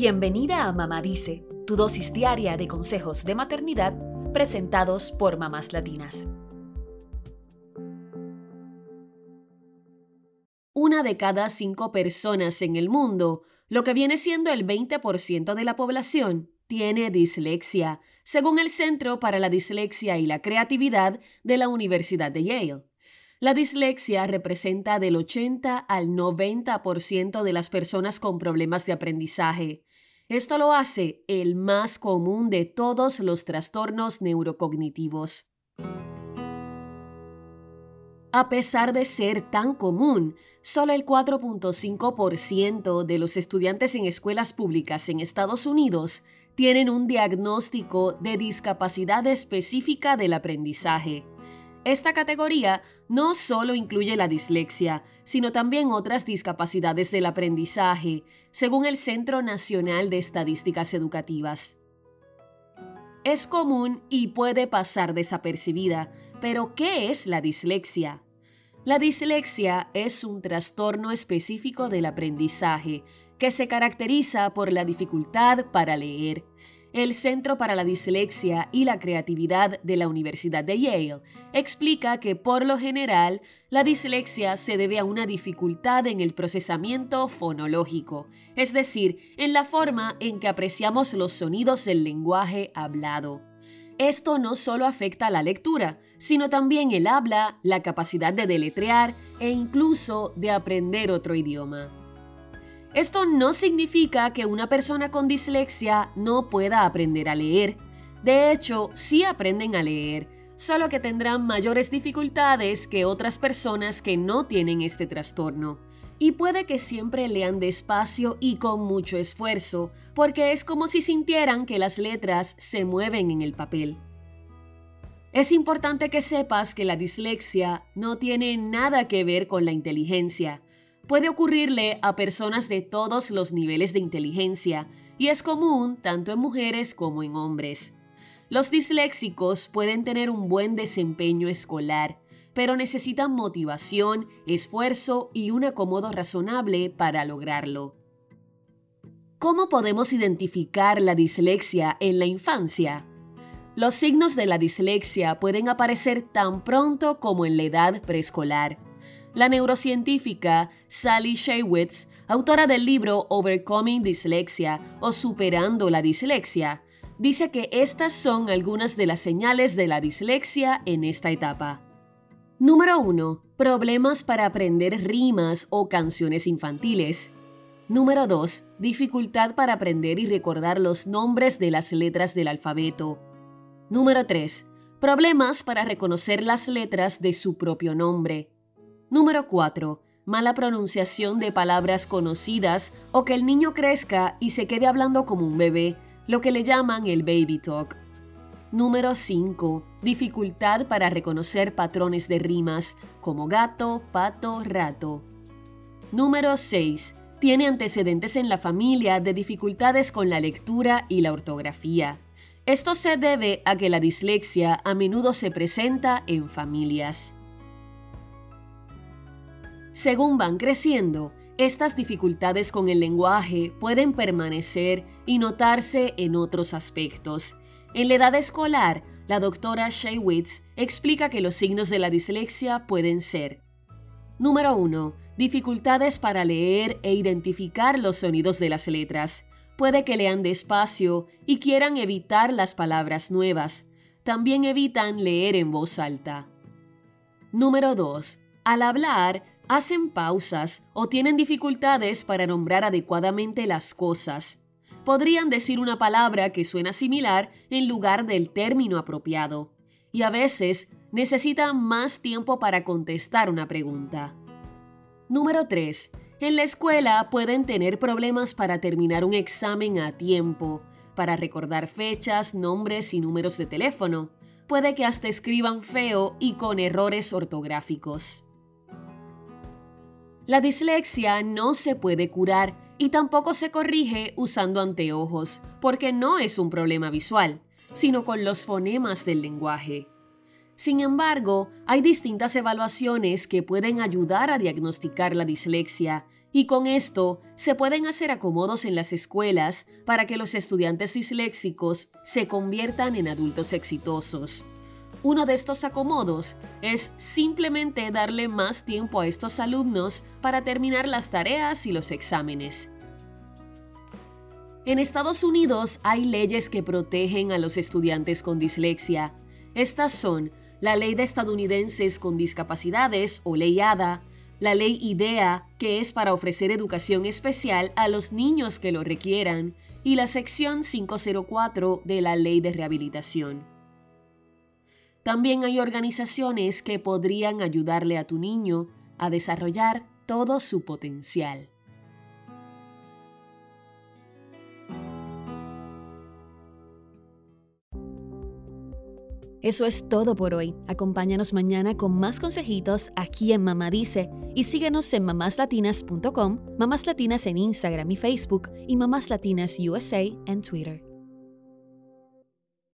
Bienvenida a Mamá Dice, tu dosis diaria de consejos de maternidad presentados por mamás latinas. Una de cada cinco personas en el mundo, lo que viene siendo el 20% de la población, tiene dislexia, según el Centro para la Dislexia y la Creatividad de la Universidad de Yale. La dislexia representa del 80 al 90% de las personas con problemas de aprendizaje. Esto lo hace el más común de todos los trastornos neurocognitivos. A pesar de ser tan común, solo el 4.5% de los estudiantes en escuelas públicas en Estados Unidos tienen un diagnóstico de discapacidad específica del aprendizaje. Esta categoría no solo incluye la dislexia, sino también otras discapacidades del aprendizaje, según el Centro Nacional de Estadísticas Educativas. Es común y puede pasar desapercibida, pero ¿qué es la dislexia? La dislexia es un trastorno específico del aprendizaje que se caracteriza por la dificultad para leer, el Centro para la Dislexia y la Creatividad de la Universidad de Yale explica que por lo general la dislexia se debe a una dificultad en el procesamiento fonológico, es decir, en la forma en que apreciamos los sonidos del lenguaje hablado. Esto no solo afecta la lectura, sino también el habla, la capacidad de deletrear e incluso de aprender otro idioma. Esto no significa que una persona con dislexia no pueda aprender a leer. De hecho, sí aprenden a leer, solo que tendrán mayores dificultades que otras personas que no tienen este trastorno. Y puede que siempre lean despacio y con mucho esfuerzo, porque es como si sintieran que las letras se mueven en el papel. Es importante que sepas que la dislexia no tiene nada que ver con la inteligencia puede ocurrirle a personas de todos los niveles de inteligencia y es común tanto en mujeres como en hombres. Los disléxicos pueden tener un buen desempeño escolar, pero necesitan motivación, esfuerzo y un acomodo razonable para lograrlo. ¿Cómo podemos identificar la dislexia en la infancia? Los signos de la dislexia pueden aparecer tan pronto como en la edad preescolar. La neurocientífica Sally Shaywitz, autora del libro Overcoming Dyslexia o Superando la Dislexia, dice que estas son algunas de las señales de la dislexia en esta etapa. Número 1. Problemas para aprender rimas o canciones infantiles. Número 2. Dificultad para aprender y recordar los nombres de las letras del alfabeto. Número 3. Problemas para reconocer las letras de su propio nombre. Número 4. Mala pronunciación de palabras conocidas o que el niño crezca y se quede hablando como un bebé, lo que le llaman el baby talk. Número 5. Dificultad para reconocer patrones de rimas, como gato, pato, rato. Número 6. Tiene antecedentes en la familia de dificultades con la lectura y la ortografía. Esto se debe a que la dislexia a menudo se presenta en familias. Según van creciendo, estas dificultades con el lenguaje pueden permanecer y notarse en otros aspectos. En la edad escolar, la doctora Shaywitz explica que los signos de la dislexia pueden ser Número 1. Dificultades para leer e identificar los sonidos de las letras. Puede que lean despacio y quieran evitar las palabras nuevas. También evitan leer en voz alta. Número 2. Al hablar, hacen pausas o tienen dificultades para nombrar adecuadamente las cosas. Podrían decir una palabra que suena similar en lugar del término apropiado. Y a veces necesitan más tiempo para contestar una pregunta. Número 3. En la escuela pueden tener problemas para terminar un examen a tiempo, para recordar fechas, nombres y números de teléfono. Puede que hasta escriban feo y con errores ortográficos. La dislexia no se puede curar y tampoco se corrige usando anteojos, porque no es un problema visual, sino con los fonemas del lenguaje. Sin embargo, hay distintas evaluaciones que pueden ayudar a diagnosticar la dislexia Y con esto se pueden hacer acomodos en las escuelas para que los estudiantes disléxicos se conviertan en adultos exitosos. Uno de estos acomodos es simplemente darle más tiempo a estos alumnos para terminar las tareas y los exámenes. En Estados Unidos hay leyes que protegen a los estudiantes con dislexia. Estas son la Ley de Estadounidenses con Discapacidades o Ley ADA, la ley IDEA, que es para ofrecer educación especial a los niños que lo requieran, y la sección 504 de la ley de rehabilitación. También hay organizaciones que podrían ayudarle a tu niño a desarrollar todo su potencial. Eso es todo por hoy. Acompáñanos mañana con más consejitos aquí en Mamá Dice y síguenos en mamáslatinas.com, Mamás Latinas en Instagram y Facebook y Mamás Latinas USA en Twitter.